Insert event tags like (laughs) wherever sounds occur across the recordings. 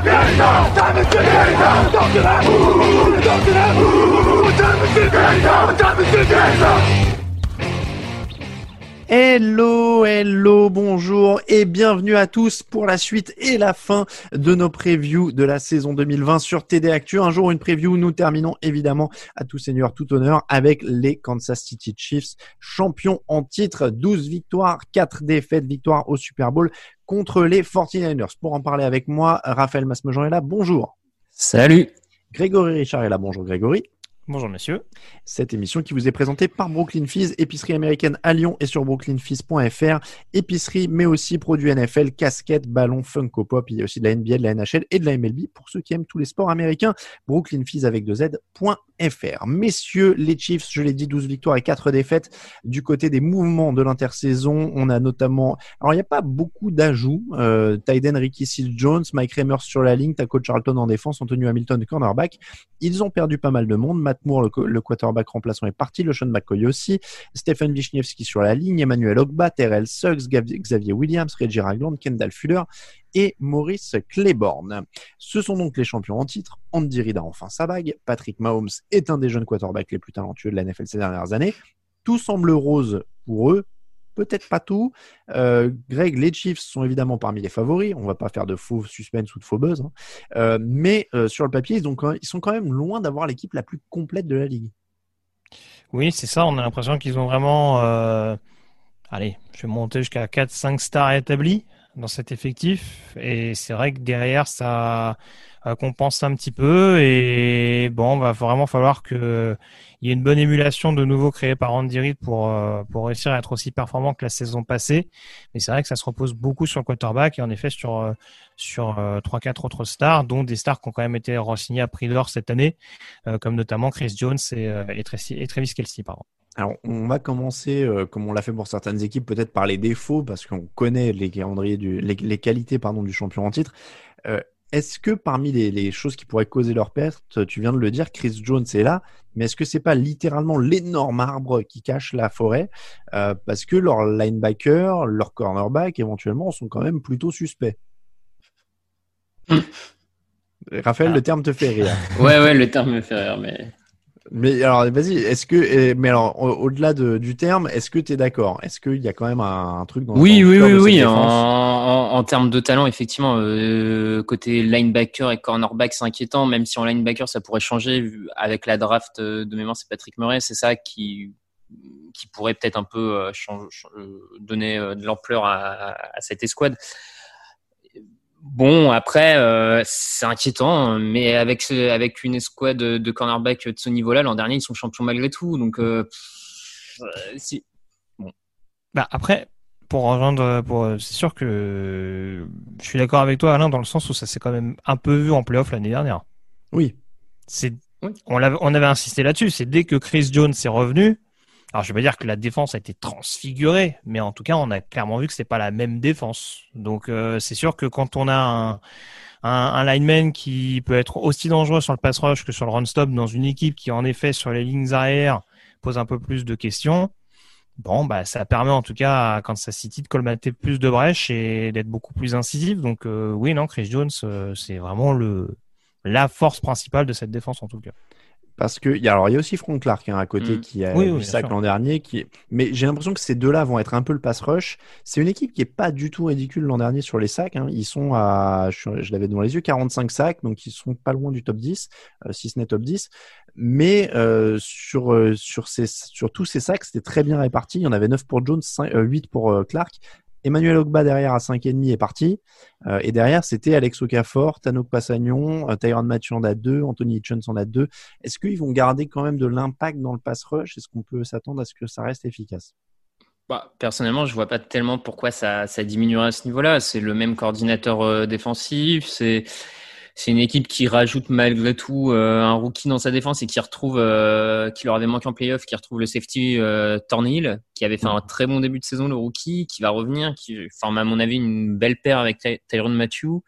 我上，他们是天上，起来，起来，我们是天上，他们是天上。Hello, hello, bonjour et bienvenue à tous pour la suite et la fin de nos previews de la saison 2020 sur TD Actu. Un jour, une preview. Nous terminons évidemment à tout seigneur, tout honneur avec les Kansas City Chiefs, champions en titre, 12 victoires, 4 défaites, victoire au Super Bowl contre les 49ers. Pour en parler avec moi, Raphaël Masmejean est là. Bonjour. Salut. Grégory Richard est là. Bonjour Grégory. Bonjour messieurs. Cette émission qui vous est présentée par Brooklyn Fizz, épicerie américaine à Lyon et sur brooklynfizz.fr. Épicerie, mais aussi produits NFL, casquettes, ballons, Funko Pop. Il y a aussi de la NBA, de la NHL et de la MLB pour ceux qui aiment tous les sports américains. Brooklyn Fizz avec deux Z.fr. Messieurs, les Chiefs, je l'ai dit, 12 victoires et 4 défaites. Du côté des mouvements de l'intersaison, on a notamment, alors il n'y a pas beaucoup d'ajouts. Euh, Tyden, Ricky Seal Jones, Mike Remers sur la ligne, Taco Charlton en défense, Antonio Hamilton cornerback. Ils ont perdu pas mal de monde. Matt Moore, le, quarterback remplaçant, est parti. Le Sean McCoy aussi. Stephen Wisniewski sur la ligne. Emmanuel Ogba, Terrell Suggs, Xavier Williams, Reggie Ragland, Kendall Fuller et Maurice Claiborne. Ce sont donc les champions en titre. Andy Reid a enfin sa bague. Patrick Mahomes est un des jeunes quarterbacks les plus talentueux de la NFL ces dernières années. Tout semble rose pour eux, peut-être pas tout. Euh, Greg, les Chiefs sont évidemment parmi les favoris. On va pas faire de faux suspense ou de faux buzz. Hein. Euh, mais euh, sur le papier, ils, ils, sont quand même loin d'avoir l'équipe la plus complète de la ligue. Oui, c'est ça. On a l'impression qu'ils ont vraiment. Allez, je vais monter jusqu'à 4-5 stars établis dans cet effectif. Et c'est vrai que derrière, ça compense un petit peu. Et bon, va vraiment falloir que il y ait une bonne émulation de nouveau créée par Andy Reid pour euh, pour réussir à être aussi performant que la saison passée. Mais c'est vrai que ça se repose beaucoup sur le quarterback et en effet sur euh, sur euh, trois quatre autres stars, dont des stars qui ont quand même été renseignées à prix d'or cette année, comme notamment Chris Jones et, et, Travis Kelsey, pardon. Alors, on va commencer, comme on l'a fait pour certaines équipes, peut-être par les défauts, parce qu'on connaît les calendriers du, les, les, qualités pardon du champion en titre. Est-ce que parmi les, choses qui pourraient causer leur perte, tu viens de le dire, Chris Jones est là, mais est-ce que c'est pas littéralement l'énorme arbre qui cache la forêt euh, Parce que leurs linebackers, leurs cornerbacks, éventuellement, sont quand même plutôt suspects? Raphaël, le terme te fait rire. (laughs) Ouais, ouais, le terme me fait rire, mais mais alors, vas-y, est-ce que, mais alors, au-delà du terme, est-ce que tu es d'accord? Est-ce qu'il y a quand même un, truc dans Oui, oui, oui, oui. En, en, termes de talent, effectivement, euh, côté linebacker et cornerback, c'est inquiétant, même si en linebacker, ça pourrait changer. Avec la draft euh, de mémoire, c'est Patrick Murray, c'est ça qui, qui pourrait peut-être un peu euh, donner de l'ampleur à, à, cette escouade. Bon, après, euh, c'est inquiétant, mais avec avec une escouade de, de cornerback de ce niveau-là, l'an dernier, ils sont champions malgré tout. Donc, euh, si. Bon. Bah après, pour rejoindre, pour, c'est sûr que je suis d'accord avec toi, Alain, dans le sens où ça s'est quand même un peu vu en playoff l'année dernière. Oui. C'est, on, avait, on avait insisté là-dessus. C'est dès que Chris Jones est revenu, alors je vais pas dire que la défense a été transfigurée, mais en tout cas on a clairement vu que c'est pas la même défense. Donc euh, c'est sûr que quand on a un, un, un, lineman qui peut être aussi dangereux sur le pass rush que sur le run stop dans une équipe qui en effet sur les lignes arrière pose un peu plus de questions, bon bah ça permet en tout cas à Kansas City de colmater plus de brèches et d'être beaucoup plus incisif. Donc euh, oui non Chris Jones euh, c'est vraiment le la force principale de cette défense en tout cas. Parce que, alors, il y a aussi Frank Clark hein, à côté mm. qui a eu oui, sac l'an dernier. Qui... Mais j'ai l'impression que ces deux-là vont être un peu le pass rush. C'est une équipe qui est pas du tout ridicule l'an dernier sur les sacs. Hein. Ils sont à, je, l'avais devant les yeux, 45 sacs, donc ils sont pas loin du top 10, euh, si ce n'est top 10. Mais euh, sur, euh, sur, ces, sur tous ces sacs, c'était très bien réparti. Il y en avait 9 pour Jones, 5, 8 pour Clark. Emmanuel Ogba derrière à 5,5 est parti. Euh, et derrière, c'était Alex Okafor, Tano Passagnon, euh, Tyron Mathieu en a 2, Anthony Hitchens en a 2. Est-ce qu'ils vont garder quand même de l'impact dans le pass rush? Est-ce qu'on peut s'attendre à ce que ça reste efficace? Bah, personnellement, je vois pas tellement pourquoi ça, ça diminuerait à ce niveau-là. C'est le même coordinateur euh, défensif. C'est c'est une équipe qui rajoute malgré tout euh, un rookie dans sa défense et qui retrouve, euh, qui leur avait manqué en playoff, qui retrouve le safety euh, Tornhill, qui avait fait un très bon début de saison, le rookie, qui va revenir, qui forme à mon avis une belle paire avec Ty Tyron Matthew.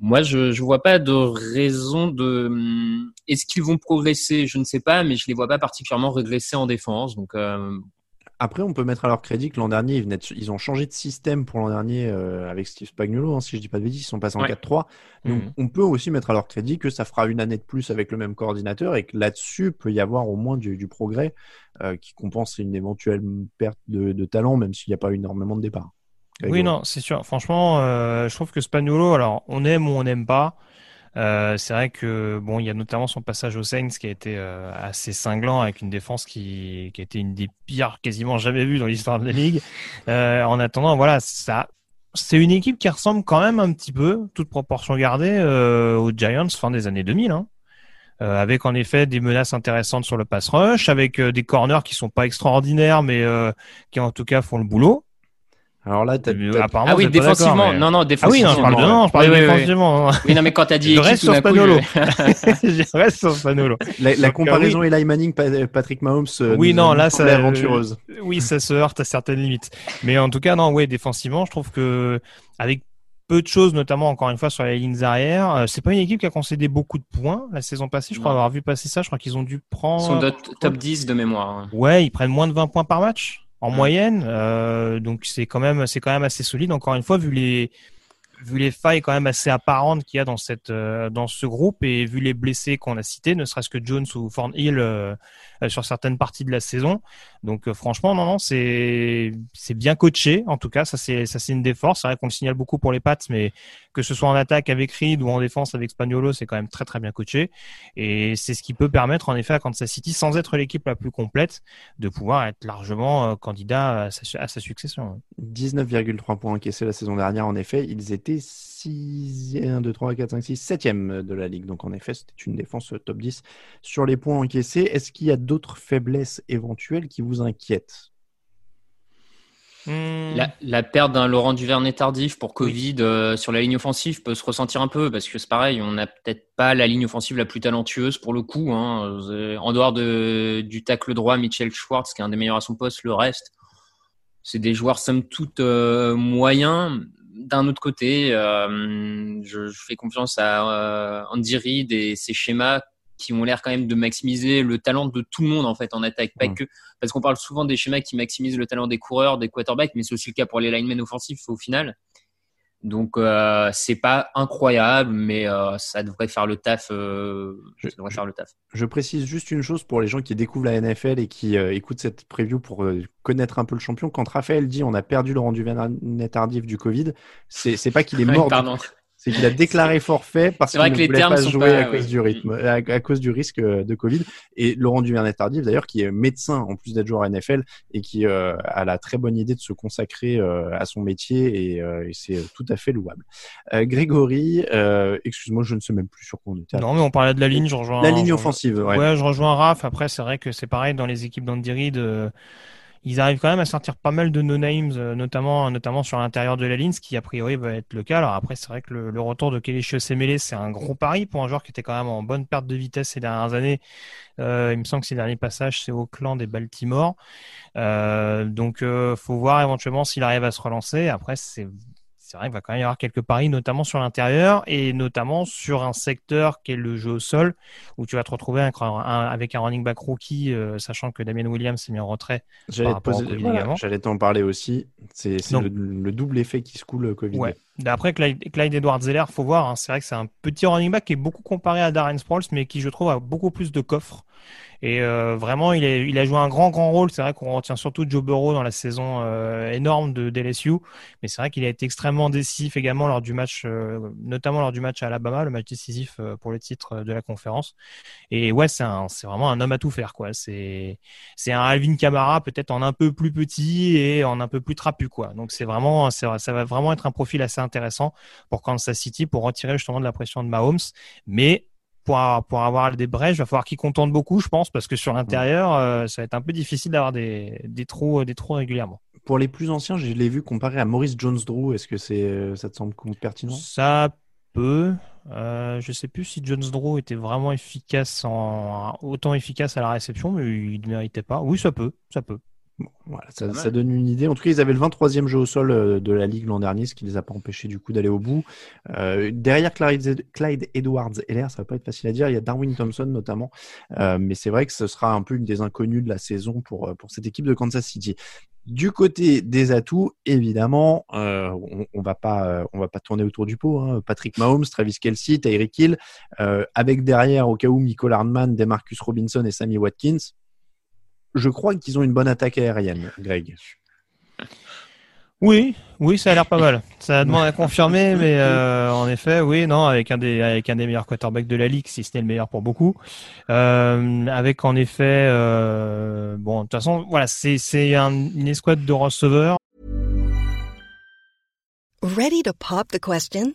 Moi, je je vois pas de raison de. Hum, est-ce qu'ils vont progresser? Je ne sais pas, mais je les vois pas particulièrement régresser en défense. Donc, euh, Après, on peut mettre à leur crédit que l'an dernier, ils, ils, ont changé de système pour l'an dernier euh, avec Steve Spagnuolo, hein, si je dis pas de bêtises, ils sont passés en 4-3. Donc, mhm. on peut aussi mettre à leur crédit que ça fera une année de plus avec le même coordinateur et que là-dessus peut y avoir au moins du, progrès euh, qui compense une éventuelle perte de, talent, même s'il n'y a pas énormément de départ. Oui, non, c'est sûr. Franchement, euh, je trouve que Spagnuolo, alors on aime ou on n'aime pas. Euh, c'est vrai que bon, il y a notamment son passage au Saints qui a été euh, assez cinglant avec une défense qui, qui a été une des pires quasiment jamais vues dans l'histoire de la ligue. Euh, en attendant, voilà, ça, c'est une équipe qui ressemble quand même un petit peu, toute proportion gardée, aux Giants fin des années 2000. Hein. avec en effet des menaces intéressantes sur le pass rush, avec des corners qui sont pas extraordinaires, mais qui en tout cas font le boulot. Alors là, t'as, ah oui, défensivement. Non, non, défensivement. Ah oui, non, je parle de non, je parle oui, défensivement. Oui. non, mais quand t'as dit. Je reste sur Spanolo. (laughs) je reste sur Spanolo. La, la comparaison Eli Manning, Patrick Mahomes. Euh, oui, non, là, ça. aventureuse. oui, ça se heurte à certaines limites. Mais en tout cas, non, ouais, défensivement, je trouve que avec peu de choses, notamment encore une fois sur les lignes arrière. Euh, c'est pas une équipe qui a concédé beaucoup de points la saison passée. Je crois avoir vu passer ça. Je crois qu'ils ont dû prendre. Ils sont top 10 de mémoire. Ouais, ils prennent moins de 20 points par match en moyenne. Euh, donc c'est quand même c'est quand même assez solide. Encore une fois, vu les vu les failles quand même assez apparentes qu'il y a dans cette euh, dans ce groupe et vu les blessés qu'on a cités, ne serait-ce que Jones ou Thornhill euh, sur certaines parties de la saison. Donc franchement, non, non, c'est c'est bien coaché. En tout cas, ça c'est ça c'est une des forces. C'est vrai qu'on le signale beaucoup pour les Pats, mais que ce soit en attaque avec Reed ou en défense avec Spagnolo, c'est quand même très très bien coaché. Et c'est ce qui peut permettre en effet à Kansas City, sans être l'équipe la plus complète, de pouvoir être largement euh, candidat à sa, à sa succession. 19,3 points encaissés la saison dernière, en effet. Ils étaient 6, 1, 2, 3, 4, 5, 6, 7e de la ligue. Donc en effet, c'était une défense top 10 sur les points encaissés. Est-ce qu'il y a d'autres faiblesses éventuelles qui vous inquiètent? Hmm. La, perte d'un Laurent Duvernay tardif pour Covid euh, sur la ligne offensive peut se ressentir un peu parce que c'est pareil, on n'a peut-être pas la ligne offensive la plus talentueuse pour le coup. Hein. Euh, en dehors de, du tacle droit, Mitchell Schwartz, qui est un des meilleurs à son poste, le reste, c'est des joueurs somme toute euh, moyens. D'un autre côté, je, je, fais confiance à Andy Reid et ses schémas qui ont l'air quand même de maximiser le talent de tout le monde en fait en attaque, pas que parce qu'on parle souvent des schémas qui maximisent le talent des coureurs, des quarterbacks, mais c'est aussi le cas pour les linemen offensifs au final. Donc euh, c'est pas incroyable, mais euh, ça devrait faire le taf. Euh, je, devrait faire le taf. Je précise juste une chose pour les gens qui découvrent la NFL et qui euh, écoutent cette preview pour euh, connaître un peu le champion. Quand Raphaël dit on a perdu le rendu net tardif du Covid, c'est pas qu'il est (laughs) mort. pardon. C'est qu'il a déclaré forfait parce qu'il ne voulait pas jouer à cause du rythme, à, cause du risque euh, de Covid. Et Laurent Duvernay-Tardif, d'ailleurs, qui est médecin en plus d'être joueur NFL et qui euh, a la très bonne idée de se consacrer euh, à son métier et, c'est tout à fait louable. Grégory, excuse-moi, je ne sais même plus sur quoi on était. Non, mais on parlait de la ligne, je rejoins. La ligne offensive, ouais. ouais. je rejoins Raph. Après, c'est vrai que c'est pareil dans les équipes d'Andy Reid ils arrivent quand même à sortir pas mal de no-names, euh, notamment, notamment sur l'intérieur de la ligne, ce qui a priori va être le cas. Alors après, c'est vrai que le, retour de Kelly Semele, c'est un gros pari pour un joueur qui était quand même en bonne perte de vitesse ces dernières années. Euh, il me semble que ses derniers passages, c'est Auckland et Baltimore. Euh, donc, euh, faut voir éventuellement s'il arrive à se relancer. Après, c'est c'est vrai qu'il va quand même y avoir quelques paris, notamment sur l'intérieur et notamment sur un secteur qui est le jeu au sol, où tu vas te retrouver avec un, running back rookie, euh, sachant que Damien Williams s'est mis en retrait. J'allais t'en parler aussi. C'est le, double effet qui se coule euh, Covid. Ouais. D'après Clyde, Clyde Edward Zeller, faut voir. Hein, c'est vrai que c'est un petit running back qui est beaucoup comparé à Darren Sproles, mais qui je trouve a beaucoup plus de coffre. Et euh, vraiment, il, a joué un grand, grand rôle. C'est vrai qu'on retient surtout Joe Burrow dans la saison euh, énorme de DLSU, mais c'est vrai qu'il a été extrêmement décisif également lors du match, euh, notamment lors du match à Alabama, le match décisif pour le titre de la conférence. Et ouais, c'est vraiment un homme à tout faire, quoi. C'est, c'est un Alvin Kamara peut-être en un peu plus petit et en un peu plus trapu, quoi. Donc c'est vraiment, ça va vraiment être un profil assez intéressant pour Kansas City pour retirer justement de la pression de Mahomes, mais pour, pour avoir des brèches, il va falloir qu'il contente beaucoup, je pense, parce que sur l'intérieur, euh, ça va être un peu difficile d'avoir des, des, trous, des trous régulièrement. Pour les plus anciens, je l'ai vu comparé à Maurice Jones-Drew. Est-ce que c'est, euh, ça te semble pertinent? Ça peut. Euh, je sais plus si Jones-Drew était vraiment efficace en autant efficace à la réception, mais il ne méritait pas. Oui, ça peut, ça peut. Voilà, ça, donne une idée. En tout cas, ils avaient le 23e jeu au sol euh, de la Ligue l'an dernier, ce qui les a pas empêchés du coup d'aller au bout. Euh, derrière Clyde, Clyde Edwards Heller, ça va pas être facile à dire, il y a Darwin Thompson notamment. Euh, mais c'est vrai que ce sera un peu une des inconnues de la saison pour, pour cette équipe de Kansas City. Du côté des atouts, évidemment, on, on, va pas, on va pas tourner autour du pot. Hein. Patrick Mahomes, Travis Kelsey, Tyreek Hill, avec derrière au cas où Michael Hardman, Demarcus Robinson et Sammy Watkins je crois qu'ils ont une bonne attaque aérienne, Greg. Oui, oui, ça a l'air pas mal. Ça demande à confirmer, (laughs) mais euh, en effet, oui, non, avec un des avec un des meilleurs quarterbacks de la ligue, si ce n'est le meilleur pour beaucoup. Euh, avec en effet, euh, bon, de toute façon, voilà, c'est c'est un, une escouade de receveurs. Ready to pop the question?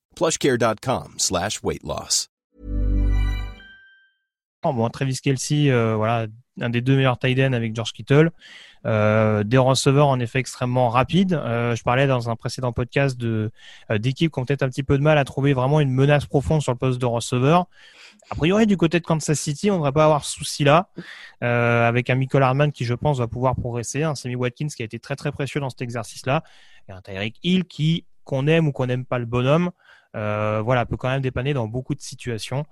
plushcare.com slash weight loss. Bon, Travis Kelsey, euh, voilà, un des deux meilleurs tight ends avec George Kittle. Euh, des receveurs en effet extrêmement rapides. Euh, je parlais dans un précédent podcast d'équipes qui ont peut-être un petit peu de mal à trouver vraiment une menace profonde sur le poste de receveur. A priori, du côté de Kansas City, on ne devrait pas avoir ce souci-là, avec un Michael Hardman qui, je pense, va pouvoir progresser, un Sammy Watkins qui a été très très précieux dans cet exercice-là, et un Tyreek Hill qui, qu'on aime ou qu'on n'aime pas le bonhomme, euh, voilà, peut quand même dépanner dans beaucoup de situations,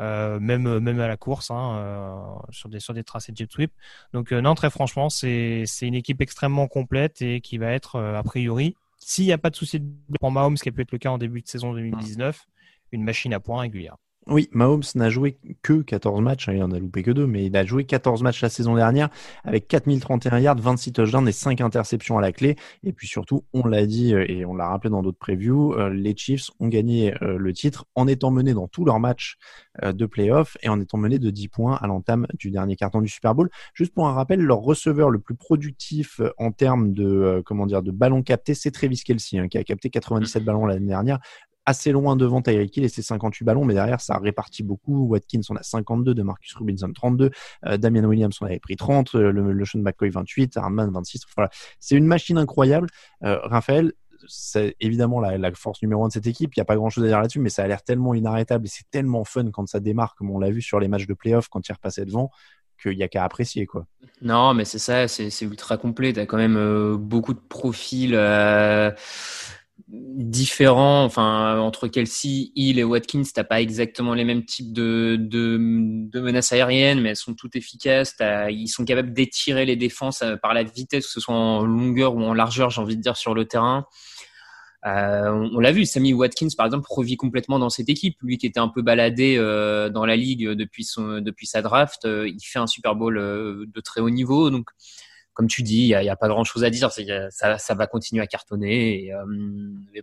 euh, même même à la course, hein, euh, sur des sur des tracés de jet sweep. Donc non, très franchement, c'est c'est une équipe extrêmement complète et qui va être a priori, s'il n'y a pas de souci pour Mahomes, ce qui a pu être le cas en début de saison 2019, une machine à points régulière. Oui, Mahomes n'a joué que 14 matchs, hein, il en a loupé que deux, mais il a joué 14 matchs la saison dernière avec 4031 yards, 26 touchdowns et 5 interceptions à la clé. Et puis surtout, on l'a dit euh, et on l'a rappelé dans d'autres previews, euh, les Chiefs ont gagné euh, le titre en étant menés dans tous leurs matchs de playoff et en étant menés de 10 points à l'entame du dernier carton du Super Bowl. Juste pour un rappel, leur receveur le plus productif en termes de comment dire de ballons captés, c'est Travis Kelsey hein, qui a capté 97 ballons l'année dernière assez loin devant Tyreek Hill et ses 58 ballons, mais derrière, ça répartit beaucoup. Watkins, on a 52, de Marcus Robinson 32, euh, Damian Williams, on avait pris 30, euh, le, Sean McCoy 28, Armand 26. Voilà. C'est une machine incroyable. Euh, Raphaël, c'est évidemment la, force numéro un de cette équipe. Il n'y a pas grand chose à dire là-dessus, mais ça a l'air tellement inarrêtable et c'est tellement fun quand ça démarre, comme on l'a vu sur les matchs de playoff quand il repassait devant qu'il n'y a qu'à apprécier quoi. Non, mais c'est ça, c'est ultra complet. Tu as quand même euh, beaucoup de profils. Différents. Enfin, entre Kelsey, Hill et Watkins, t'as pas exactement les mêmes types de, de, menaces aériennes, mais elles sont toutes efficaces. Ils sont capables d'étirer les défenses euh, par la vitesse, que ce soit en longueur ou en largeur, j'ai envie de dire, sur le terrain. Euh, on, l'a vu, Sammy Watkins, par exemple, revit complètement dans cette équipe. Lui qui était un peu baladé euh, dans la ligue depuis, son, depuis sa draft, il fait un Super Bowl de très haut niveau. Donc, comme tu dis, il n'y a, pas grand chose à dire. Ça, ça, va continuer à cartonner et, euh,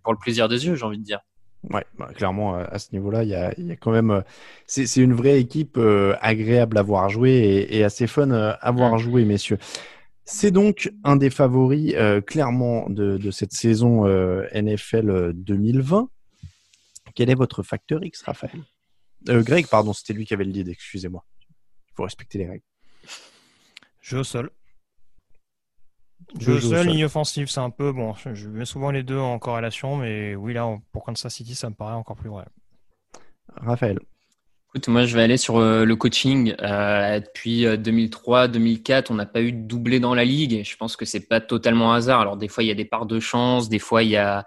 pour le plaisir des yeux, j'ai envie de dire. Ouais, bah, clairement, à ce niveau-là, il y a, y a, quand même. Euh, c'est une vraie équipe euh, agréable à voir jouer et, et assez fun à voir jouer, messieurs. C'est donc un des favoris clairement de, de, cette saison NFL 2020. Quel est votre facteur X, Raphaël? Greg, pardon, c'était lui qui avait le lead, excusez-moi. Il faut respecter les règles. Jeu au sol. Je seul, ligne offensive, c'est un peu bon. Je mets souvent les deux en corrélation, mais oui, là, pour Kansas City, ça me paraît encore plus vrai. Raphaël. Écoute, moi, je vais aller sur euh, le coaching. Euh, depuis 2003-2004, euh, on n'a pas eu de doublé dans la ligue. je pense que c'est pas totalement hasard. Alors, des fois, il y a des parts de chance, des fois, il y a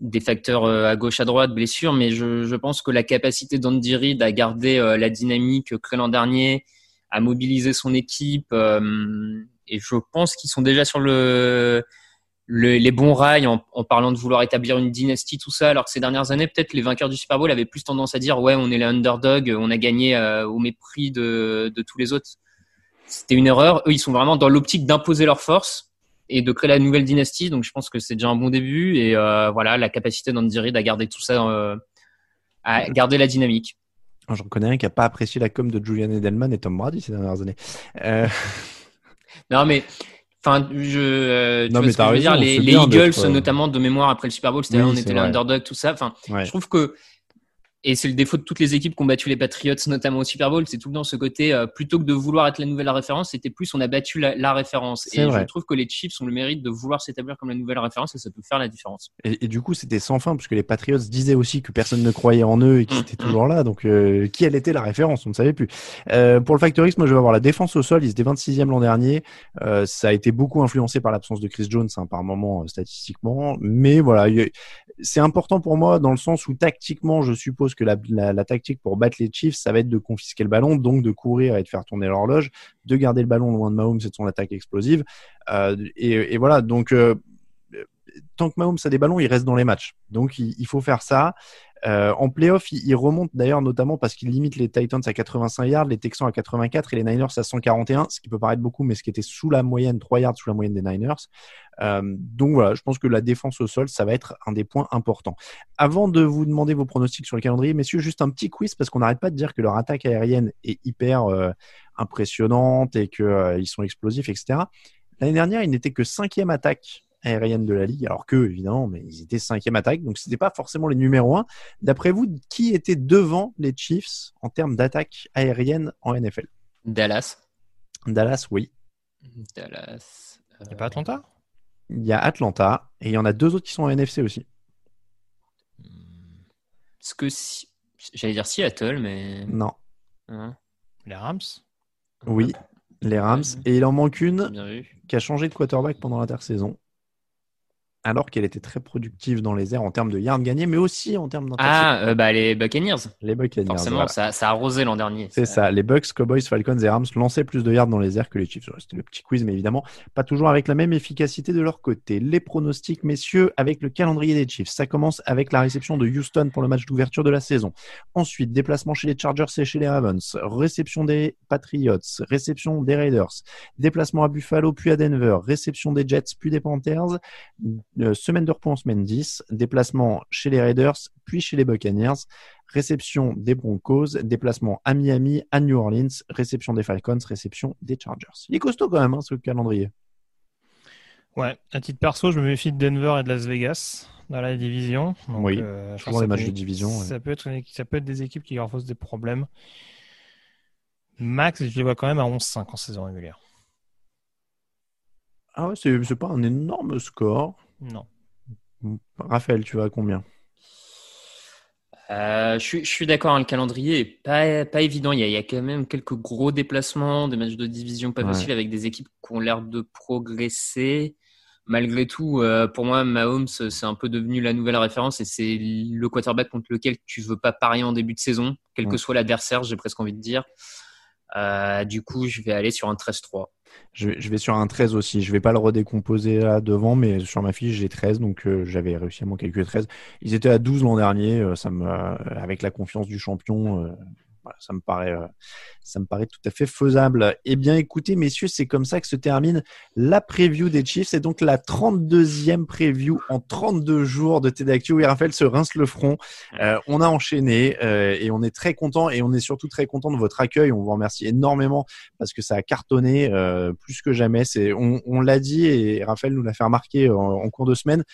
des facteurs à gauche, à droite, blessures, mais je, je pense que la capacité d'Andy Reid à garder la dynamique que l'an dernier, à mobiliser son équipe, et je pense qu'ils sont déjà sur le les bons rails en, parlant de vouloir établir une dynastie, tout ça, alors que ces dernières années, peut-être les vainqueurs du Super Bowl avaient plus tendance à dire ouais, on est les underdog, on a gagné euh, au mépris de, tous les autres. C'était une erreur. Eux, ils sont vraiment dans l'optique d'imposer leur force et de créer la nouvelle dynastie. Donc, je pense que c'est déjà un bon début. Et euh, voilà, la capacité d'Andy Reid à garder tout ça, euh, à garder la dynamique. J'en connais un qui a pas apprécié la com de Julian Edelman et Tom Brady ces dernières années. Non, mais Enfin, je, euh, tu ce que je veux dire, les, les Eagles, euh, notamment de mémoire après le Super Bowl, c'était on était l'underdog, tout ça. Enfin, je trouve que et c'est le défaut de toutes les équipes qui ont battu les Patriots, notamment au Super Bowl, c'est tout le temps ce côté, euh, plutôt que de vouloir être la nouvelle référence, c'était plus on a battu la, référence. Et je trouve que les Chiefs ont le mérite de vouloir s'établir comme la nouvelle référence et ça peut faire la différence. Et, du coup, c'était sans fin, puisque les Patriots disaient aussi que personne ne croyait en eux et qu'ils étaient toujours là. Donc, euh, qui elle était la référence On ne savait plus. Euh, pour le Factorix, moi, je vais avoir la défense au sol. Ils étaient 26e l'an dernier. ça a été beaucoup influencé par l'absence de Chris Jones, hein, par moment statistiquement. Mais voilà, c'est important pour moi dans le sens où tactiquement, je suppose que la, la, tactique pour battre les Chiefs, ça va être de confisquer le ballon, donc de courir et de faire tourner l'horloge, de garder le ballon loin de Mahomes et de son attaque explosive. Euh, et, voilà, donc euh, tant que Mahomes a des ballons, il reste dans les matchs. Donc il, faut faire ça. Euh, en playoff, il, il remonte d'ailleurs notamment parce qu'il limite les Titans à 85 yards, les Texans à 84 et les Niners à 141, ce qui peut paraître beaucoup, mais ce qui était sous la moyenne, 3 yards sous la moyenne des Niners. Euh, donc voilà, je pense que la défense au sol, ça va être un des points importants. Avant de vous demander vos pronostics sur le calendrier, messieurs, juste un petit quiz parce qu'on n'arrête pas de dire que leur attaque aérienne est hyper euh, impressionnante et qu'ils sont explosifs, etc. L'année dernière, ils n'étaient que cinquième attaque aérienne de la ligue, alors que évidemment, mais ils étaient cinquième attaque, donc c'était pas forcément les numéros un. D'après vous, qui était devant les Chiefs en termes d'attaque aérienne en NFL Dallas. Dallas, oui. Dallas. Il n'y a pas Atlanta? Il y a Atlanta et il y en a deux autres qui sont en NFC aussi. Est-ce que si... j'allais dire Seattle, mais non. Hein? Les Rams? Oui, les Rams. Et il en manque une qui a changé de quarterback pendant l'intersaison alors qu'elle était très productive dans les airs en termes de yards gagnés, mais aussi en termes. Ah, euh, bah, les Buccaneers. Les Buccaneers. Forcément, ça, ça, a arrosé l'an dernier. C'est ça. Les Bucks, Cowboys, Falcons et Rams lançaient plus de yards dans les airs que les Chiefs. C'était le petit quiz, mais évidemment, pas toujours avec la même efficacité de leur côté. Les pronostics, messieurs, avec le calendrier des Chiefs. Ça commence avec la réception de Houston pour le match d'ouverture de la saison. Ensuite, déplacement chez les Chargers et chez les Ravens. Réception des Patriots. Réception des Raiders. Déplacement à Buffalo, puis à Denver. Réception des Jets, puis des Panthers semaine de repos en semaine 10, déplacement chez les Raiders, puis chez les Buccaneers, réception des Broncos, déplacement à Miami, à New Orleans, réception des Falcons, réception des Chargers. Il est costaud quand même, hein, ce calendrier. Ouais, à titre perso, je me méfie de Denver et de Las Vegas dans la division. oui, euh, je les matchs de division. Ça, peut être ça peut être des équipes qui leur posent des problèmes. Max, je les vois quand même à 11-5 en saison régulière. Ah ouais, c'est pas un énorme score. Non. Raphaël, tu vas à combien? Euh, je, suis, d'accord, hein, le calendrier est pas, pas évident. Il y, a, quand même quelques gros déplacements, des matchs de division pas faciles avec des équipes qui ont l'air de progresser. Malgré tout, euh, pour moi, Mahomes, c'est un peu devenu la nouvelle référence et c'est le quarterback contre lequel tu veux pas parier en début de saison, quel que soit l'adversaire, j'ai presque envie de dire. Euh, du coup, je vais aller sur un 13-3. Je, vais sur un 13 aussi. Je vais pas le redécomposer là devant, mais sur ma fiche, j'ai 13, donc euh, j'avais réussi à mon calculer 13. Ils étaient à 12 l'an dernier, euh, ça me, avec la confiance du champion, ça me paraît, euh, ça me paraît tout à fait faisable. Eh bien, écoutez, messieurs, c'est comme ça que se termine la preview des Chiefs. C'est donc la 32e preview en 32 jours de TDActu. Oui, Raphaël se rince le front. Euh, on a enchaîné euh, et on est très content et on est surtout très content de votre accueil. On vous remercie énormément parce que ça a cartonné plus que jamais. C'est, on, l'a dit et Raphaël nous l'a fait remarquer en cours de semaine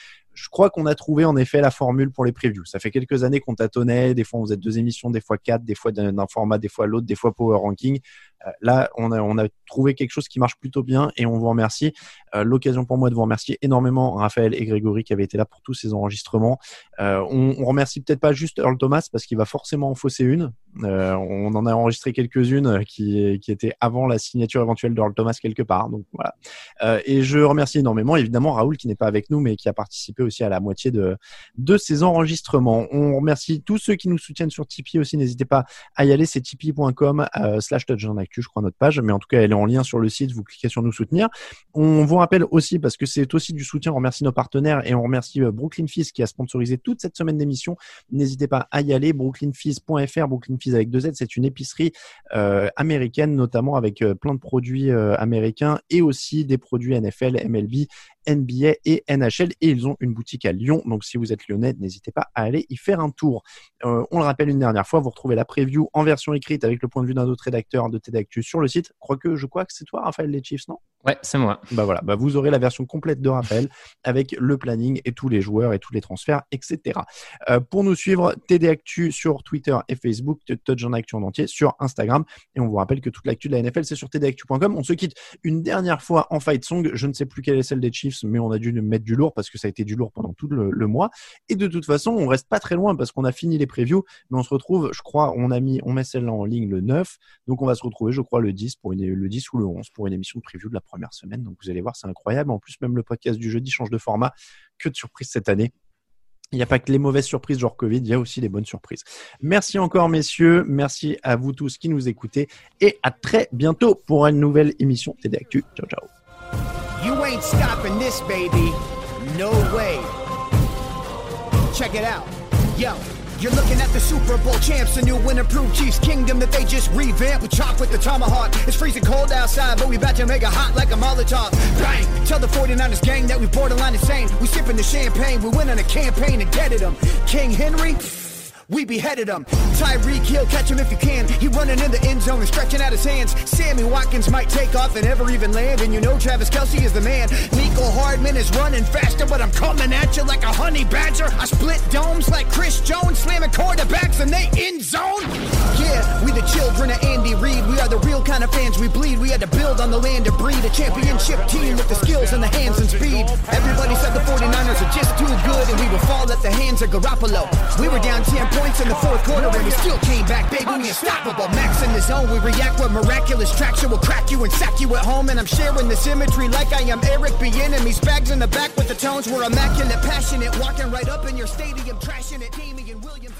je crois qu'on a trouvé en effet la formule pour les previews. Ça fait quelques années qu'on tâtonnait. Des fois, on faisait deux émissions, des fois quatre, des fois d'un format, des fois l'autre, des fois Power Ranking. Euh, là, on a, on a trouvé quelque chose qui marche plutôt bien et on vous remercie. Euh, l'occasion pour moi de vous remercier énormément Raphaël et Grégory qui avaient été là pour tous ces enregistrements. Euh, on, on remercie peut-être pas juste Earl Thomas parce qu'il va forcément en fausser une. on en a enregistré quelques-unes qui, qui étaient avant la signature éventuelle d'Earl Thomas quelque part. Donc voilà. et je remercie énormément évidemment Raoul qui n'est pas avec nous mais qui a participé aussi à la moitié de, de ces enregistrements. On remercie tous ceux qui nous soutiennent sur Tipeee aussi. N'hésitez pas à y aller. C'est tipeee.com slash touchdown Je crois, notre page. Mais en tout cas, elle est en lien sur le site. Vous cliquez sur nous soutenir. On vous rappelle aussi, parce que c'est aussi du soutien, on remercie nos partenaires et on remercie Brooklyn Fizz qui a sponsorisé toute cette semaine d'émission. N'hésitez pas à y aller. brooklynfizz.fr, Brooklyn Fizz avec deux Z, c'est une épicerie américaine, notamment avec plein de produits américains et aussi des produits NFL, MLB, NBA et NHL et ils ont une boutique à Lyon. Donc si vous êtes lyonnais, n'hésitez pas à aller y faire un tour. Euh, on le rappelle une dernière fois, vous retrouvez la preview en version écrite avec le point de vue d'un autre rédacteur de TEDactu sur le site. que je crois que c'est toi, Raphaël Les Chiefs, non? Ouais, c'est moi. Bah voilà, bah vous aurez la version complète de Raphaël (laughs) avec le planning et tous les joueurs et tous les transferts, etc. Euh, pour nous suivre, TD Actu sur Twitter et Facebook, Touch en Actu en entier sur Instagram. Et on vous rappelle que toute l'actu de la NFL, c'est sur tdactu.com. On se quitte une dernière fois en fight song. Je ne sais plus quelle est celle des Chiefs, mais on a dû mettre du lourd parce que ça a été du lourd pendant tout le, mois. Et de toute façon, on reste pas très loin parce qu'on a fini les previews, mais on se retrouve, je crois, on a mis, on met celle-là en ligne le 9. Donc on va se retrouver, je crois, le 10 pour une, le 10 ou le 11 pour une émission de preview de la première semaine. Donc vous allez voir, c'est incroyable. En plus, même le podcast du jeudi change de format. Que de surprises cette année. Il n'y a pas que les mauvaises surprises genre Covid, il y a aussi les bonnes surprises. Merci encore messieurs, merci à vous tous qui nous écoutez et à très bientôt pour une nouvelle émission TD Actu. Ciao ciao. You ain't stopping this baby. No way. Check it out. Yo. You're looking at the Super Bowl champs, the new winner-proof Chiefs kingdom that they just revamped. We chop with the tomahawk. It's freezing cold outside, but we about to make it hot like a Molotov. Bang! Tell the 49ers gang that we borderline insane. We sipping the champagne, we went on a campaign and it them. King Henry we beheaded him. Tyreek Hill, catch him if you can. He running in the end zone and stretching out his hands. Sammy Watkins might take off and never even land. And you know Travis Kelsey is the man. Nico Hardman is running faster, but I'm coming at you like a honey badger. I split domes like Chris Jones, slamming quarterbacks and they end zone. Yeah, we the children of Andy Reid. We are the real kind of fans we bleed. We had to build on the land to breed a championship team with the skills and the hands and speed. Everybody at the hands of Garoppolo. We were down 10 points in the fourth quarter and we still came back, baby, we unstoppable. Max in the zone, we react with miraculous traction. We'll crack you and sack you at home, and I'm sharing the symmetry like I am Eric B. Enemies. Bags in the back with the tones, we're immaculate, passionate, walking right up in your stadium, trashing it. Damian Williams